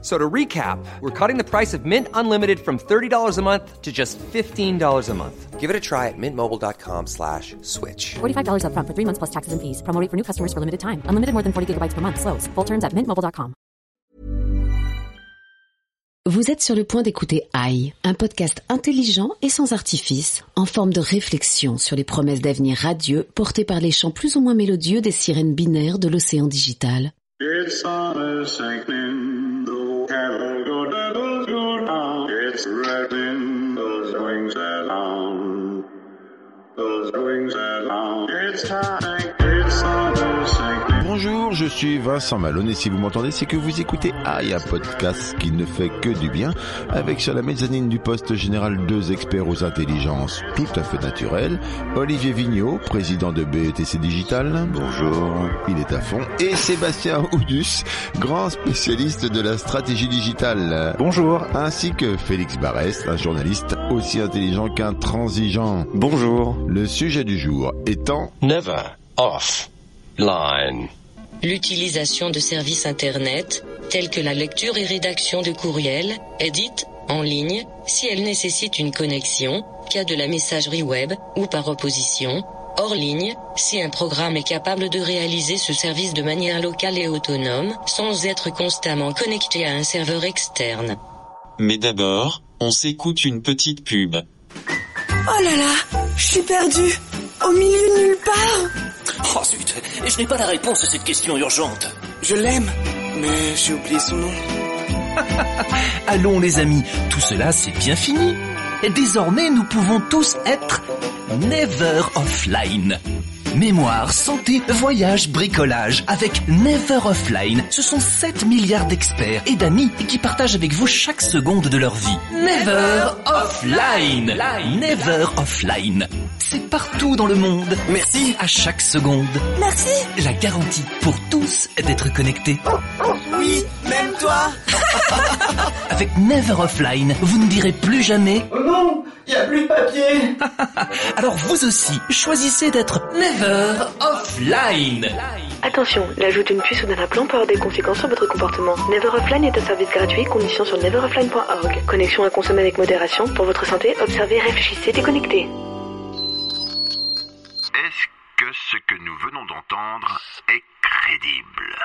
So to recap, we're cutting the price of Mint Unlimited from $30 a month to just $15 a month. Give it a try at mintmobile.com slash switch. $45 upfront for three months plus taxes and fees. Promo rate for new customers for limited time. Unlimited more than 40 gigabytes per month. Slows. Full terms at mintmobile.com. Vous êtes sur le point d'écouter AI, un podcast intelligent et sans artifice, en forme de réflexion sur les promesses d'avenir radieux portées par les chants plus ou moins mélodieux des sirènes binaires de l'océan digital. It's summer sinking, go. It's those wings those wings. It's time, it's sinking. Bonjour, je suis Vincent Malone et si vous m'entendez, c'est que vous écoutez AI, un podcast qui ne fait que du bien, avec sur la mezzanine du poste général deux experts aux intelligences tout à fait naturelles, Olivier Vigneault, président de BETC Digital. Bonjour. Il est à fond. Et Sébastien Oudus, grand spécialiste de la stratégie digitale. Bonjour. Ainsi que Félix Barès, un journaliste aussi intelligent qu'un transigeant. Bonjour. Le sujet du jour étant Never off line. L'utilisation de services Internet, tels que la lecture et rédaction de courriels, est dite en ligne si elle nécessite une connexion, cas de la messagerie web, ou par opposition, hors ligne, si un programme est capable de réaliser ce service de manière locale et autonome, sans être constamment connecté à un serveur externe. Mais d'abord, on s'écoute une petite pub. Oh là là, je suis perdue. Au milieu de nulle part. Oh zut, je n'ai pas la réponse à cette question urgente. Je l'aime, mais j'ai oublié son nom. Allons les amis, tout cela c'est bien fini. Et désormais nous pouvons tous être never offline. Mémoire, santé, voyage, bricolage. Avec Never Offline, ce sont 7 milliards d'experts et d'amis qui partagent avec vous chaque seconde de leur vie. Never Offline. Never Offline. C'est partout dans le monde. Merci. À chaque seconde. Merci. La garantie pour tous d'être connectés. Oui, même toi. Avec Never Offline, vous ne direz plus jamais Oh non, il a plus de papier. Alors vous aussi, choisissez d'être Never Offline. Attention, l'ajout d'une puce ou d'un implant peut avoir des conséquences sur votre comportement. Never Offline est un service gratuit, conditions sur neveroffline.org. Connexion à consommer avec modération. Pour votre santé, observez, réfléchissez, déconnectez. Que ce que nous venons d'entendre est crédible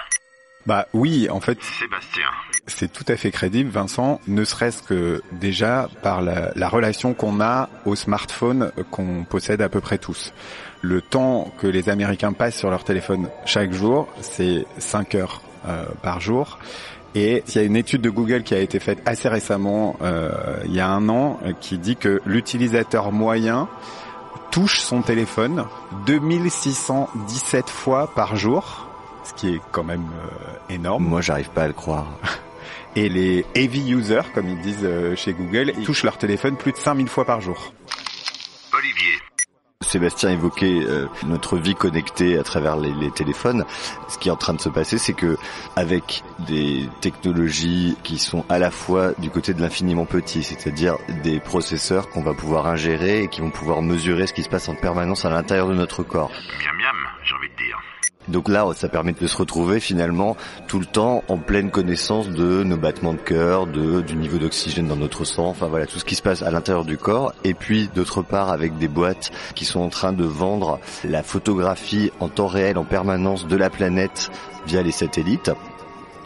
Bah oui, en fait, Sébastien. c'est tout à fait crédible, Vincent, ne serait-ce que déjà par la, la relation qu'on a au smartphone qu'on possède à peu près tous. Le temps que les Américains passent sur leur téléphone chaque jour, c'est 5 heures euh, par jour. Et il y a une étude de Google qui a été faite assez récemment, euh, il y a un an, euh, qui dit que l'utilisateur moyen touche son téléphone 2617 fois par jour, ce qui est quand même euh, énorme. Moi, j'arrive pas à le croire. Et les heavy users, comme ils disent euh, chez Google, ils touchent leur téléphone plus de 5000 fois par jour. Sébastien évoquait euh, notre vie connectée à travers les, les téléphones. Ce qui est en train de se passer, c'est que avec des technologies qui sont à la fois du côté de l'infiniment petit, c'est-à-dire des processeurs qu'on va pouvoir ingérer et qui vont pouvoir mesurer ce qui se passe en permanence à l'intérieur de notre corps. Miam miam, j'ai envie de dire. Donc là, ça permet de se retrouver finalement tout le temps en pleine connaissance de nos battements de cœur, du niveau d'oxygène dans notre sang, enfin voilà tout ce qui se passe à l'intérieur du corps. Et puis d'autre part avec des boîtes qui sont en train de vendre la photographie en temps réel, en permanence de la planète via les satellites.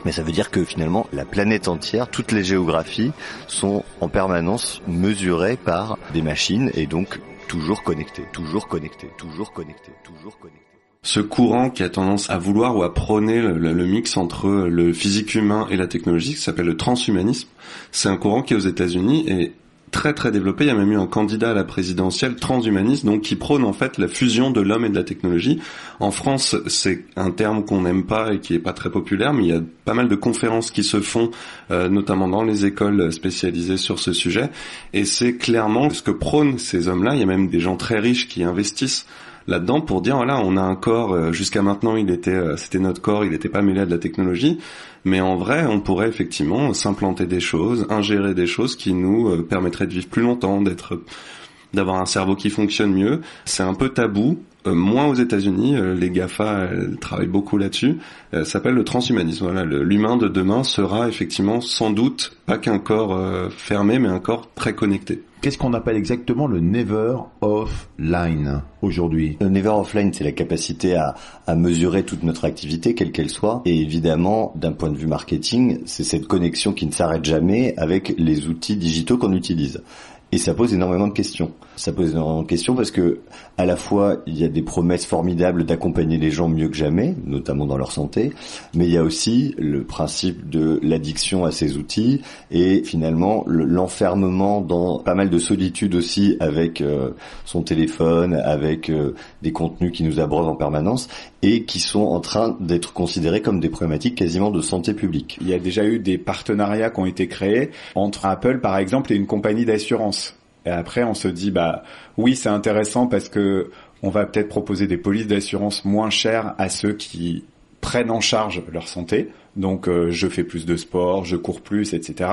Mais ça veut dire que finalement la planète entière, toutes les géographies sont en permanence mesurées par des machines et donc toujours connectées, toujours connectées, toujours connectées, toujours connectées ce courant qui a tendance à vouloir ou à prôner le, mix entre le physique humain et la technologie, qui s'appelle le transhumanisme. C'est un courant qui aux États-Unis est très très développé. Il y a même eu un candidat à la présidentielle transhumaniste, donc qui prône en fait la fusion de l'homme et de la technologie. En France, c'est un terme qu'on n'aime pas et qui est pas très populaire, mais il y a pas mal de conférences qui se font, euh, notamment dans les écoles spécialisées sur ce sujet. Et c'est clairement ce que prônent ces hommes-là. Il y a même des gens très riches qui investissent là-dedans pour dire voilà, on a un corps. euh, Jusqu'à maintenant, il était, euh, c'était notre corps, il n'était pas mêlé à de la technologie. Mais en vrai, on pourrait effectivement s'implanter des choses, ingérer des choses qui nous euh, permettraient de vivre plus longtemps, d'être, d'avoir un cerveau qui fonctionne mieux. C'est un peu tabou. Euh, moins aux États-Unis, euh, les Gafa elles travaillent beaucoup là-dessus. Euh, ça s'appelle le transhumanisme. Voilà, l'humain de demain sera effectivement sans doute pas qu'un corps euh, fermé, mais un corps très connecté. Qu'est-ce qu'on appelle exactement le never offline aujourd'hui? Le never offline, c'est la capacité à, à mesurer toute notre activité, quelle qu'elle soit. Et évidemment, d'un point de vue marketing, c'est cette connexion qui ne s'arrête jamais avec les outils digitaux qu'on utilise. Et ça pose énormément de questions. Ça pose énormément de questions parce que, à la fois, il y a des promesses formidables d'accompagner les gens mieux que jamais, notamment dans leur santé, mais il y a aussi le principe de l'addiction à ces outils et finalement le- l'enfermement dans pas mal de solitude aussi avec euh, son téléphone, avec euh, des contenus qui nous abreuvent en permanence et qui sont en train d'être considérés comme des problématiques quasiment de santé publique. Il y a déjà eu des partenariats qui ont été créés entre Apple, par exemple, et une compagnie d'assurance. Et après, on se dit, bah oui, c'est intéressant parce que on va peut-être proposer des polices d'assurance moins chères à ceux qui prennent en charge leur santé. Donc, euh, je fais plus de sport, je cours plus, etc.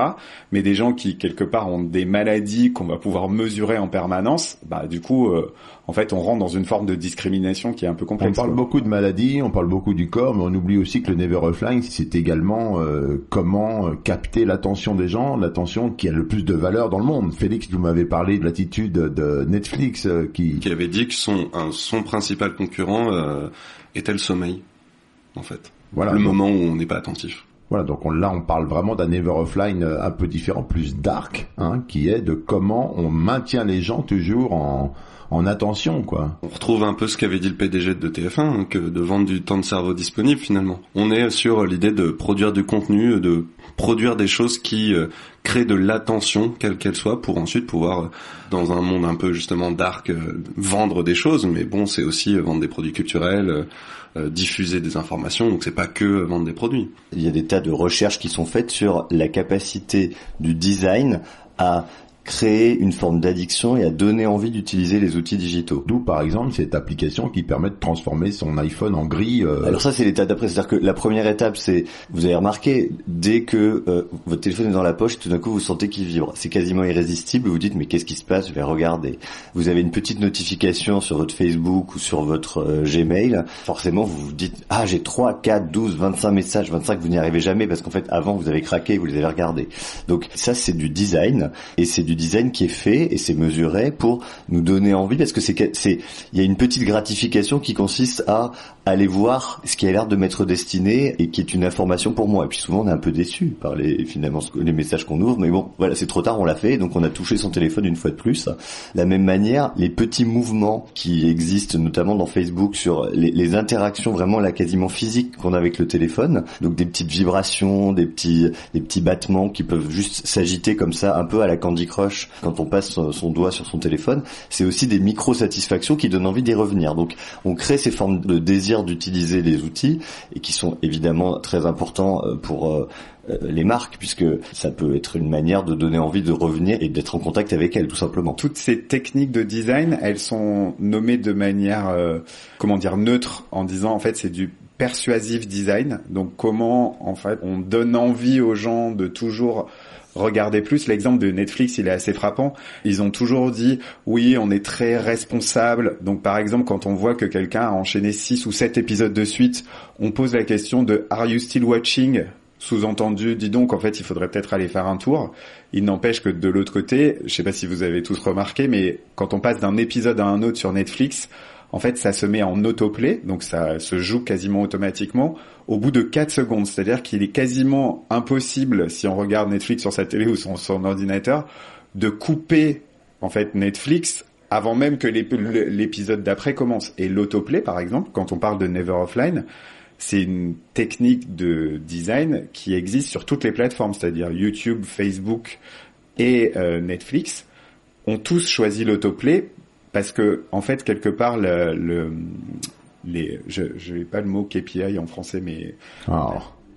Mais des gens qui quelque part ont des maladies qu'on va pouvoir mesurer en permanence, bah du coup, euh, en fait, on rentre dans une forme de discrimination qui est un peu On complexe. parle quoi. beaucoup de maladies, on parle beaucoup du corps, mais on oublie aussi que le never offline, c'est également euh, comment euh, capter l'attention des gens, l'attention qui a le plus de valeur dans le monde. Félix, vous m'avez parlé de l'attitude de Netflix euh, qui... Qui avait dit que son, un- son principal concurrent euh, était le sommeil, en fait. Voilà. le Donc- moment où on n'est pas attentif. Voilà, donc on, là on parle vraiment d'un never offline euh, un peu différent, plus dark, hein, qui est de comment on maintient les gens toujours en, en attention, quoi. On retrouve un peu ce qu'avait dit le PDG de TF1, hein, que de vendre du temps de cerveau disponible finalement. On est sur l'idée de produire du contenu, de produire des choses qui euh, créent de l'attention, quelle qu'elle soit, pour ensuite pouvoir, euh, dans un monde un peu justement dark, euh, vendre des choses. Mais bon, c'est aussi euh, vendre des produits culturels, euh, diffuser des informations. Donc c'est pas que vendre des produits. Il y a des tas de recherches qui sont faites sur la capacité du design à créer une forme d'addiction et à donner envie d'utiliser les outils digitaux. D'où par exemple cette application qui permet de transformer son iPhone en gris. euh, Alors ça c'est l'étape d'après, c'est-à-dire que la première étape c'est, vous avez remarqué, dès que euh, votre téléphone est dans la poche, tout d'un coup vous sentez qu'il vibre. C'est quasiment irrésistible, vous dites mais qu'est-ce qui se passe, je vais regarder. Vous avez une petite notification sur votre Facebook ou sur votre euh, Gmail, forcément vous vous dites ah j'ai 3, 4, 12, 25 messages, 25 vous n'y arrivez jamais parce qu'en fait avant vous avez craqué, vous les avez regardés. Donc ça c'est du design et c'est du design qui est fait et c'est mesuré pour nous donner envie parce que c'est c'est il y a une petite gratification qui consiste à aller voir ce qui a l'air de m'être destiné et qui est une information pour moi. Et puis souvent on est un peu déçu par les finalement les messages qu'on ouvre, mais bon voilà c'est trop tard, on l'a fait, donc on a touché son téléphone une fois de plus. De la même manière, les petits mouvements qui existent notamment dans Facebook sur les, les interactions vraiment là quasiment physiques qu'on a avec le téléphone, donc des petites vibrations, des petits des petits battements qui peuvent juste s'agiter comme ça un peu à la Candy Crush quand on passe son, son doigt sur son téléphone, c'est aussi des micro satisfactions qui donnent envie d'y revenir. Donc on crée ces formes de désir d'utiliser les outils et qui sont évidemment très importants euh, pour euh, euh, les marques puisque ça peut être une manière de donner envie de revenir et d'être en contact avec elles tout simplement. toutes ces techniques de design, elles sont nommées de manière, euh, comment dire, neutre, en disant en fait c'est du persuasive design. Donc comment en fait on donne envie aux gens de toujours regarder plus. L'exemple de Netflix, il est assez frappant. Ils ont toujours dit oui, on est très responsable. Donc par exemple, quand on voit que quelqu'un a enchaîné six ou sept épisodes de suite, on pose la question de Are you still watching? Sous-entendu, dis donc, en fait, il faudrait peut-être aller faire un tour. Il n'empêche que de l'autre côté, je sais pas si vous avez tous remarqué, mais quand on passe d'un épisode à un autre sur Netflix, en fait, ça se met en autoplay, donc ça se joue quasiment automatiquement au bout de 4 secondes. C'est-à-dire qu'il est quasiment impossible, si on regarde Netflix sur sa télé ou sur son ordinateur, de couper, en fait, Netflix avant même que l'ép- l'épisode d'après commence. Et l'autoplay, par exemple, quand on parle de Never Offline, c'est une technique de design qui existe sur toutes les plateformes, c'est-à-dire YouTube, Facebook et euh, Netflix ont tous choisi l'autoplay parce que en fait quelque part le, le les je je n'ai pas le mot KPI en français mais Oh.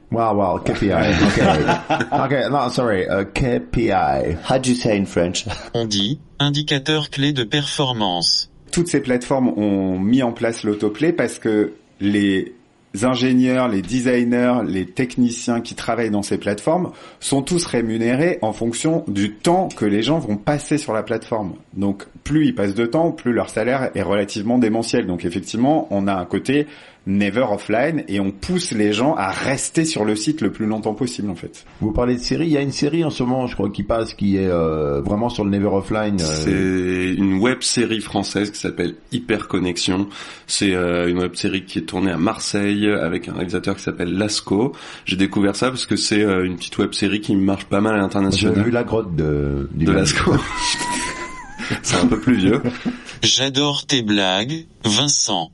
Wow, wow, KPI. Okay. okay, no, sorry, uh, KPI. How do you say in French? On dit indicateur clé de performance. toutes ces plateformes ont mis en place l'autoplay parce que les ingénieurs, les designers, les techniciens qui travaillent dans ces plateformes sont tous rémunérés en fonction du temps que les gens vont passer sur la plateforme. Donc plus ils passent de temps, plus leur salaire est relativement démentiel. Donc effectivement, on a un côté never offline et on pousse les gens à rester sur le site le plus longtemps possible en fait. Vous parlez de série, il y a une série en ce moment, je crois, qui passe, qui est euh, vraiment sur le never offline. euh, C'est une web série française qui s'appelle Hyper Connexion. C'est euh, une web série qui est tournée à Marseille avec un réalisateur qui s'appelle Lasco. J'ai découvert ça parce que c'est euh, une petite web série qui marche pas mal à J'ai l'international. vu la grotte de, de Lasco. c'est un peu plus vieux. J'adore tes blagues,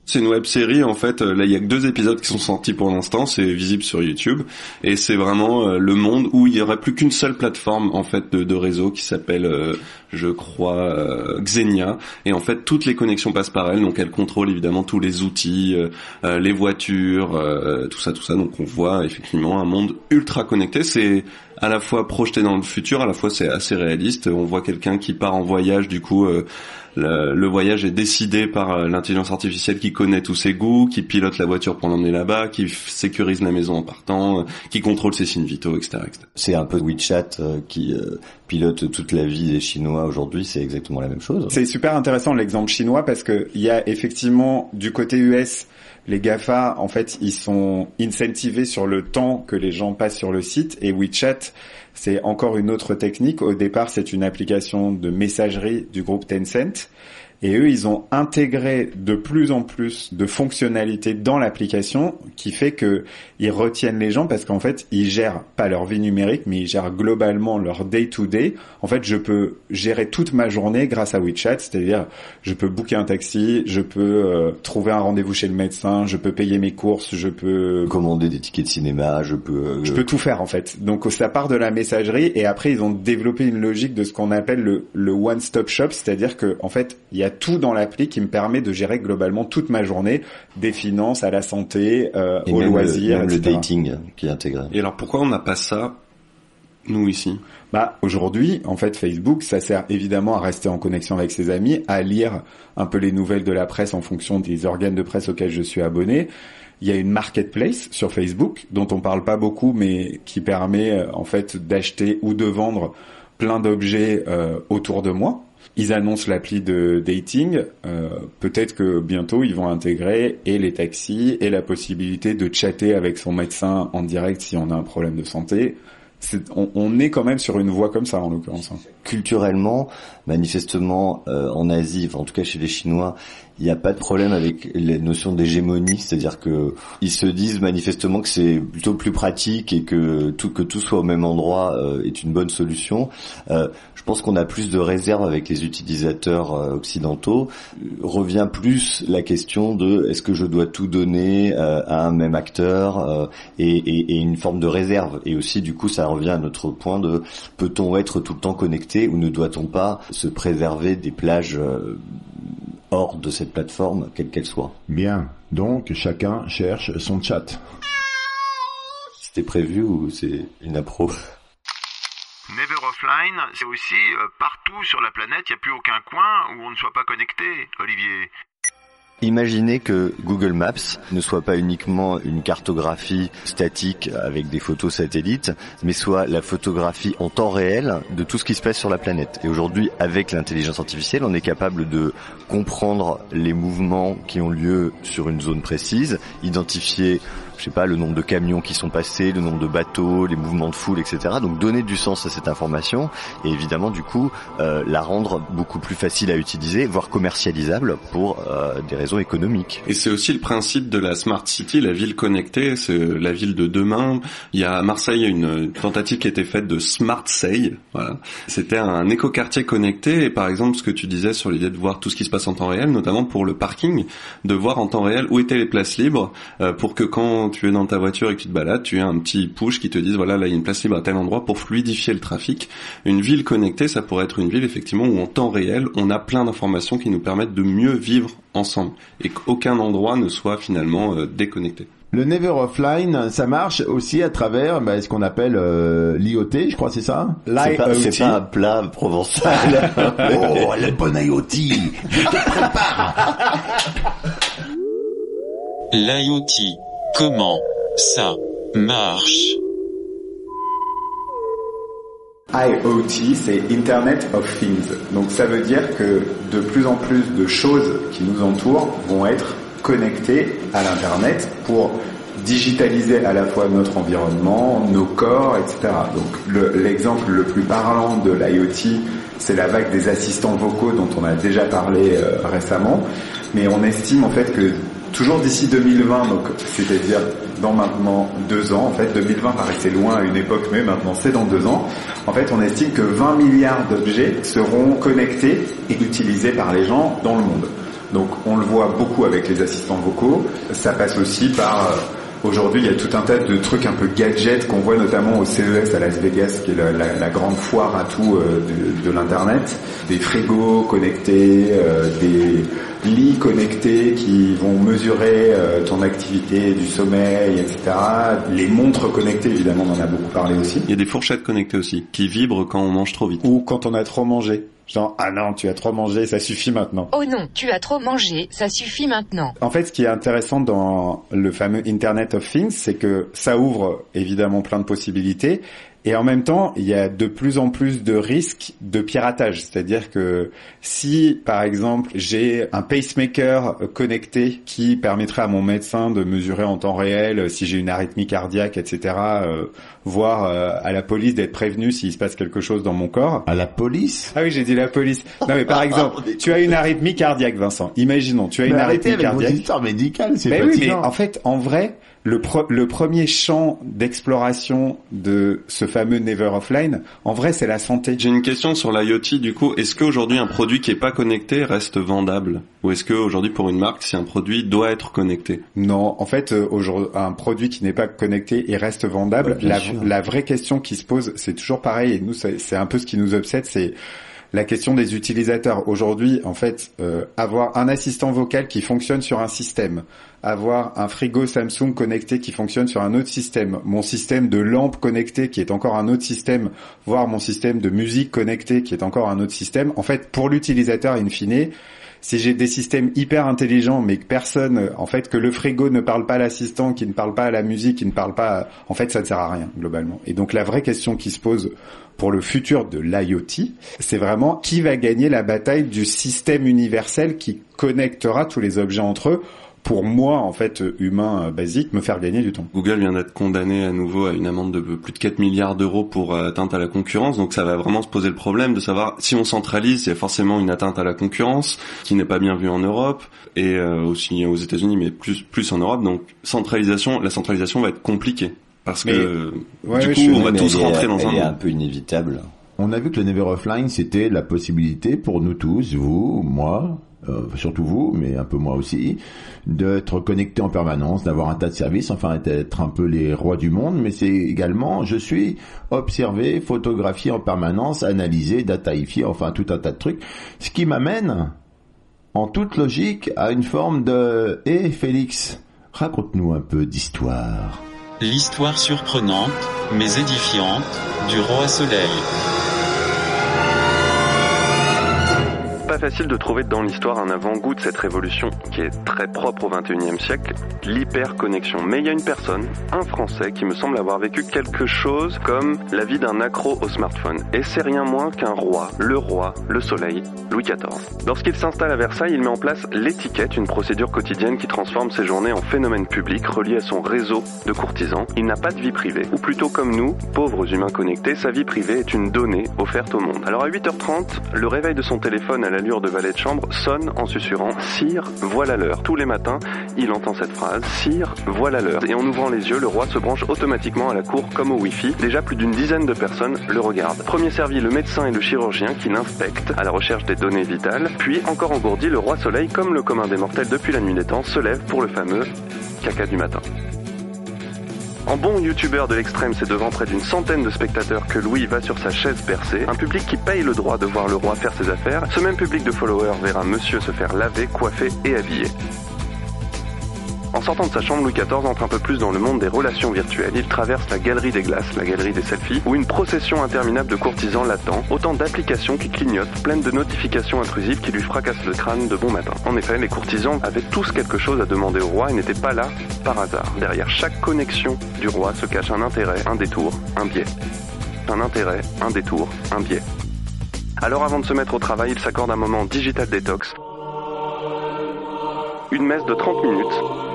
C'est une web série en fait. euh, Là, il y a que deux épisodes qui sont sortis pour l'instant. C'est visible sur YouTube et c'est vraiment euh, le monde où il y aurait plus qu'une seule plateforme en fait de, réseau qui s'appelle, euh, je crois, Xenia. Et en fait, toutes les connexions passent par elle. Donc, elle contrôle évidemment tous les outils, les voitures, tout ça, tout ça. Donc, on voit effectivement un monde ultra connecté. C'est à la fois projeté dans le futur, à la fois c'est assez réaliste. On voit quelqu'un qui part en voyage, du coup. le, voyage est décidé par euh, l'intelligence artificielle qui connaît tous ses goûts, qui pilote la voiture pour l'emmener là-bas, qui sécurise la maison en partant, euh, qui contrôle ses signes vitaux, etc. etc. C'est un peu WeChat euh, qui euh, pilote toute la vie des Chinois aujourd'hui, c'est exactement la même chose. C'est super intéressant l'exemple chinois parce que il y a effectivement du côté US les GAFA, en fait, ils sont incentivés sur le temps que les gens passent sur le site et WeChat, c'est encore une autre technique. Au départ, c'est une application de messagerie du groupe Tencent. Et eux, ils ont intégré de plus en plus de fonctionnalités dans l'application qui fait que ils retiennent les gens parce qu'en fait, ils gèrent pas leur vie numérique, mais ils gèrent globalement leur day to day. En fait, je peux gérer toute ma journée grâce à WeChat, c'est-à-dire je peux booker un taxi, je peux euh, trouver un rendez-vous chez le médecin, je peux payer mes courses, je peux commander des tickets de cinéma, je peux euh, je peux tout faire en fait. Donc ça part de la messagerie et après ils ont développé une logique de ce qu'on appelle le, le one-stop shop, c'est-à-dire que en fait il y a tout dans l'appli qui me permet de gérer globalement toute ma journée, des finances à la santé, euh, même, loisirs, le, même le dating qui est intégré. Et alors pourquoi on n'a pas ça, nous ici? Bah aujourd'hui, en fait, Facebook, ça sert évidemment à rester en connexion avec ses amis, à lire un peu les nouvelles de la presse en fonction des organes de presse auxquels je suis abonné. Il y a une marketplace sur Facebook dont on parle pas beaucoup, mais qui permet euh, en fait d'acheter ou de vendre plein d'objets euh, autour de moi. Ils annoncent l'appli de dating. euh, Peut-être que bientôt ils vont intégrer et les taxis et la possibilité de chatter avec son médecin en direct si on a un problème de santé. On, est quand même sur une voie comme ça en l'occurrence. hein. Culturellement, manifestement, euh, en Asie, en tout cas chez les Chinois, il n'y a pas de problème avec les notions d'hégémonie, c'est-à-dire que ils se disent manifestement que c'est plutôt plus pratique et que tout que tout soit au même endroit euh, est une bonne solution. Euh, je pense qu'on a plus de réserve avec les utilisateurs euh, occidentaux. Revient plus la question de est-ce que je dois tout donner à un même acteur et, une forme de réserve. Et aussi, du coup, ça revient à notre point de peut-on être tout le temps connecté ou ne doit-on pas se préserver des plages hors de cette plateforme, quelle qu'elle soit Bien. Donc, chacun cherche son chat. C'était prévu ou c'est une appro? Never Offline, c'est aussi euh, partout sur la planète, il n'y a plus aucun coin où on ne soit pas connecté, Olivier. Imaginez que Google Maps ne soit pas uniquement une cartographie statique avec des photos satellites, mais soit la photographie en temps réel de tout ce qui se passe sur la planète. Et aujourd'hui, avec l'intelligence artificielle, on est capable de comprendre les mouvements qui ont lieu sur une zone précise, identifier je sais pas, le nombre de camions qui sont passés, le nombre de bateaux, les mouvements de foule, etc. Donc donner du sens à cette information et évidemment du coup euh, la rendre beaucoup plus facile à utiliser, voire commercialisable pour euh, des raisons économiques. Et c'est aussi le principe de la smart city, la ville connectée, c'est la ville de demain. Il y a à Marseille une tentative qui a été faite de Smart Say, voilà. C'était un écoquartier connecté et par exemple ce que tu disais sur l'idée de voir tout ce qui se passe en temps réel, notamment pour le parking, de voir en temps réel où étaient les places libres euh, pour que quand tu es dans ta voiture et que tu te balades, tu aies un petit push qui te dise voilà là il y a une place libre à tel endroit pour fluidifier le trafic. Une ville connectée, ça pourrait être une ville effectivement où en temps réel, on a plein d'informations qui nous permettent de mieux vivre ensemble et qu'aucun endroit ne soit finalement euh, déconnecté. Le Never Offline, ça marche aussi à travers bah, ce qu'on appelle euh, l'IoT, je crois, c'est ça? C'est pas, c'est pas un plat provençal. Oh, le bon IoT Je te prépare L'IoT. Comment ça marche? IoT, c'est Internet of Things. Donc ça veut dire que de plus en plus de choses qui nous entourent vont être connectées à l'Internet pour digitaliser à la fois notre environnement, nos corps, etc. Donc le- l'exemple le, plus parlant de l'IoT, c'est la vague des assistants vocaux dont on a déjà parlé euh, récemment. Mais on estime en fait que toujours d'ici 2020, donc c'est-à-dire dans maintenant deux ans, en fait 2020 paraissait loin à une époque, mais maintenant c'est dans deux ans. En fait, on estime que 20 milliards d'objets seront connectés et utilisés par les gens dans le monde. Donc on le voit beaucoup avec les assistants vocaux. Ça passe aussi par euh, Aujourd'hui, il y a tout un tas de trucs un peu gadgets qu'on voit notamment au CES à Las Vegas, qui est la, la- la grande foire à tout euh, de, de l'internet. Des frigos connectés, euh, des lits connectés qui vont mesurer euh, ton activité du sommeil, etc. Les montres connectées, évidemment, on en a beaucoup parlé aussi. Il y a des fourchettes connectées aussi, qui vibrent quand on mange trop vite. Ou quand on a trop mangé. Genre, ah non, tu as trop mangé, ça suffit maintenant. Oh non, tu as trop mangé, ça suffit maintenant. En fait, ce qui est intéressant dans le fameux Internet of Things, c'est que ça ouvre évidemment plein de possibilités. Et en même temps, il y a de plus en plus de risques de piratage. C'est-à-dire que si, par exemple, j'ai un pacemaker connecté qui permettrait à mon médecin de mesurer en temps réel si j'ai une arythmie cardiaque, etc., euh, voire euh, à la police d'être prévenu s'il se passe quelque chose dans mon corps. À la police? Ah oui, j'ai dit la police. Non mais par exemple, tu as une arythmie cardiaque, Vincent. Imaginons, tu as une Mais arrêtez arythmie avec vos cardiaque. histoires médicales, c'est Mais oui, mais en fait, en vrai, le, pro- le premier champ d'exploration de ce fameux Never Offline, en vrai, c'est la santé. J'ai une question sur l'IoT du coup. Est-ce qu'aujourd'hui un produit qui est pas connecté reste vendable? Ou est-ce qu'aujourd'hui pour une marque, si un produit doit être connecté? Non, en fait, euh, aujourd'hui, un produit qui n'est pas connecté, il reste vendable. Ouais, la, la vraie question qui se pose, c'est toujours pareil, et nous, c'est c'est un peu ce qui nous obsède, c'est la question des utilisateurs. Aujourd'hui, en fait, euh, avoir un assistant vocal qui fonctionne sur un système, avoir un frigo Samsung connecté qui fonctionne sur un autre système, mon système de lampe connecté qui est encore un autre système, voire mon système de musique connecté qui est encore un autre système. En fait, pour l'utilisateur, in fine, si j'ai des systèmes hyper intelligents, mais que personne, en fait, que le frigo ne parle pas à l'assistant, qui ne parle pas à la musique, qui ne parle pas, en fait, ça ne sert à rien globalement. Et donc la vraie question qui se pose pour le futur de l'IoT, c'est vraiment qui va gagner la bataille du système universel qui connectera tous les objets entre eux pour moi, en fait, humain euh, basique, me faire gagner du temps. Google vient d'être condamné à nouveau à une amende de plus de 4 milliards d'euros pour euh, atteinte à la concurrence, donc ça va vraiment se poser le problème de savoir si on centralise, il y a forcément une atteinte à la concurrence qui n'est pas bien vue en Europe et euh, aussi aux États-Unis, mais plus plus en Europe. Donc centralisation, la centralisation va être compliquée parce que Mais- du ouais, coup on va tous elle est- rentrer dans elle un est monde. un peu inévitable. On a vu que le Never Offline, c'était la possibilité pour nous tous, vous, moi, euh, surtout vous, mais un peu moi aussi, d'être connectés en permanence, d'avoir un tas de services, enfin d'être un peu les rois du monde, mais c'est également, je suis observé, photographié en permanence, analysé, dataifié, enfin tout un tas de trucs, ce qui m'amène, en toute logique, à une forme de « Eh Félix, raconte-nous un peu d'histoire ». L'histoire surprenante, mais édifiante, du roi soleil. Pas facile de trouver dans l'histoire un avant-goût de cette révolution qui est très propre au 21e siècle, l'hyperconnexion. Mais il y a une personne, un Français, qui me semble avoir vécu quelque chose comme la vie d'un accro au smartphone. Et c'est rien moins qu'un roi, le roi, le soleil, Louis XIV. Lorsqu'il s'installe à Versailles, il met en place l'étiquette, une procédure quotidienne qui transforme ses journées en phénomène public relié à son réseau de courtisans. Il n'a pas de vie privée, ou plutôt comme nous, pauvres humains connectés, sa vie privée est une donnée offerte au monde. Alors à 8h30, le réveil de son téléphone à l'allure de valet de chambre sonne en susurrant Sire, voilà l'heure. Tous les matins, il entend cette phrase Sire, voilà l'heure. Et en ouvrant les yeux, le roi se branche automatiquement à la cour comme au Wi-Fi. Déjà plus d'une dizaine de personnes le regardent. Premier servi, le médecin et le chirurgien qui l'inspectent à la recherche des données vitales. Puis, encore engourdi, le roi soleil, comme le commun des mortels depuis la nuit des temps, se lève pour le fameux caca du matin. En bon youtubeur de l'extrême, c'est devant près d'une centaine de spectateurs que Louis va sur sa chaise percée, un public qui paye le droit de voir le roi faire ses affaires, ce même public de followers verra monsieur se faire laver, coiffer et habiller. En sortant de sa chambre, Louis XIV entre un peu plus dans le monde des relations virtuelles. Il traverse la galerie des glaces, la galerie des selfies, où une procession interminable de courtisans l'attend, autant d'applications qui clignotent, pleines de notifications intrusives qui lui fracassent le crâne de bon matin. En effet, les courtisans avaient tous quelque chose à demander au roi et n'étaient pas là par hasard. Derrière chaque connexion du roi se cache un intérêt, un détour, un biais. Un intérêt, un détour, un biais. Alors avant de se mettre au travail, il s'accorde un moment digital détox. Une messe de 30 minutes.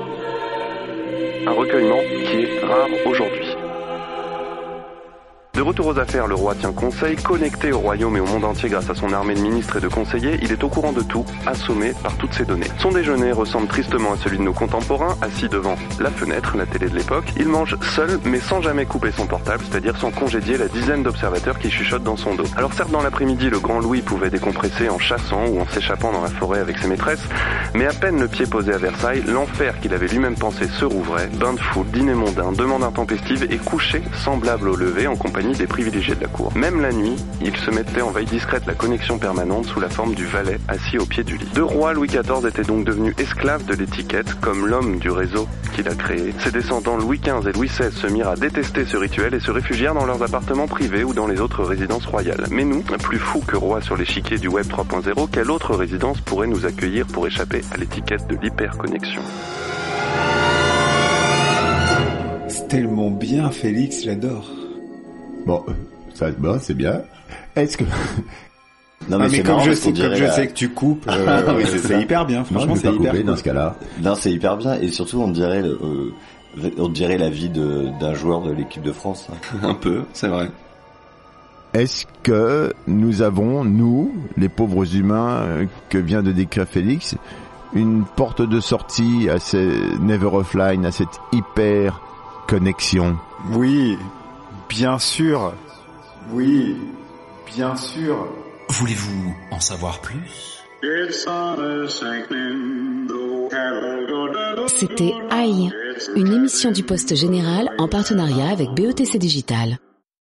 Un recueillement qui est rare aujourd'hui. De retour aux affaires, le roi tient conseil, connecté au royaume et au monde entier grâce à son armée de ministres et de conseillers, il est au courant de tout, assommé par toutes ces données. Son déjeuner ressemble tristement à celui de nos contemporains, assis devant la fenêtre, la télé de l'époque. Il mange seul, mais sans jamais couper son portable, c'est-à-dire sans congédier la dizaine d'observateurs qui chuchotent dans son dos. Alors certes, dans l'après-midi, le grand Louis pouvait décompresser en chassant ou en s'échappant dans la forêt avec ses maîtresses, mais à peine le pied posé à Versailles, l'enfer qu'il avait lui-même pensé se rouvrait, bain de foule, dîner mondain, demande intempestive et coucher semblable au lever en compagnie des privilégiés de la cour. Même la nuit, il se mettait en veille discrète la connexion permanente sous la forme du valet assis au pied du lit. De roi, Louis XIV était donc devenu esclave de l'étiquette comme l'homme du réseau qu'il a créé. Ses descendants Louis XV et Louis XVI se mirent à détester ce rituel et se réfugièrent dans leurs appartements privés ou dans les autres résidences royales. Mais nous, plus fous que roi sur l'échiquier du web 3.0, quelle autre résidence pourrait nous accueillir pour échapper à l'étiquette de l'hyperconnexion? C'est tellement bien, Félix, j'adore. Bon, ça, bon, c'est bien. Est-ce que... Non, mais, mais c'est comme marrant je sais, comme je que tu coupes, euh, Oui, c'est hyper bien. Franchement, c'est hyper cool. dans ce cas-là. Non, c'est hyper bien et surtout on dirait euh, on dirait la vie de d'un joueur de l'équipe de France. hein. Un peu, c'est vrai. Est-ce que nous avons, nous, les pauvres humains euh, que vient de décrire Félix, une porte de sortie à ce Never Offline, à cette hyper connexion? Oui, bien sûr. Oui, bien sûr. Voulez-vous en savoir plus? C'était AI, une émission du Poste Général en partenariat avec BETC Digital.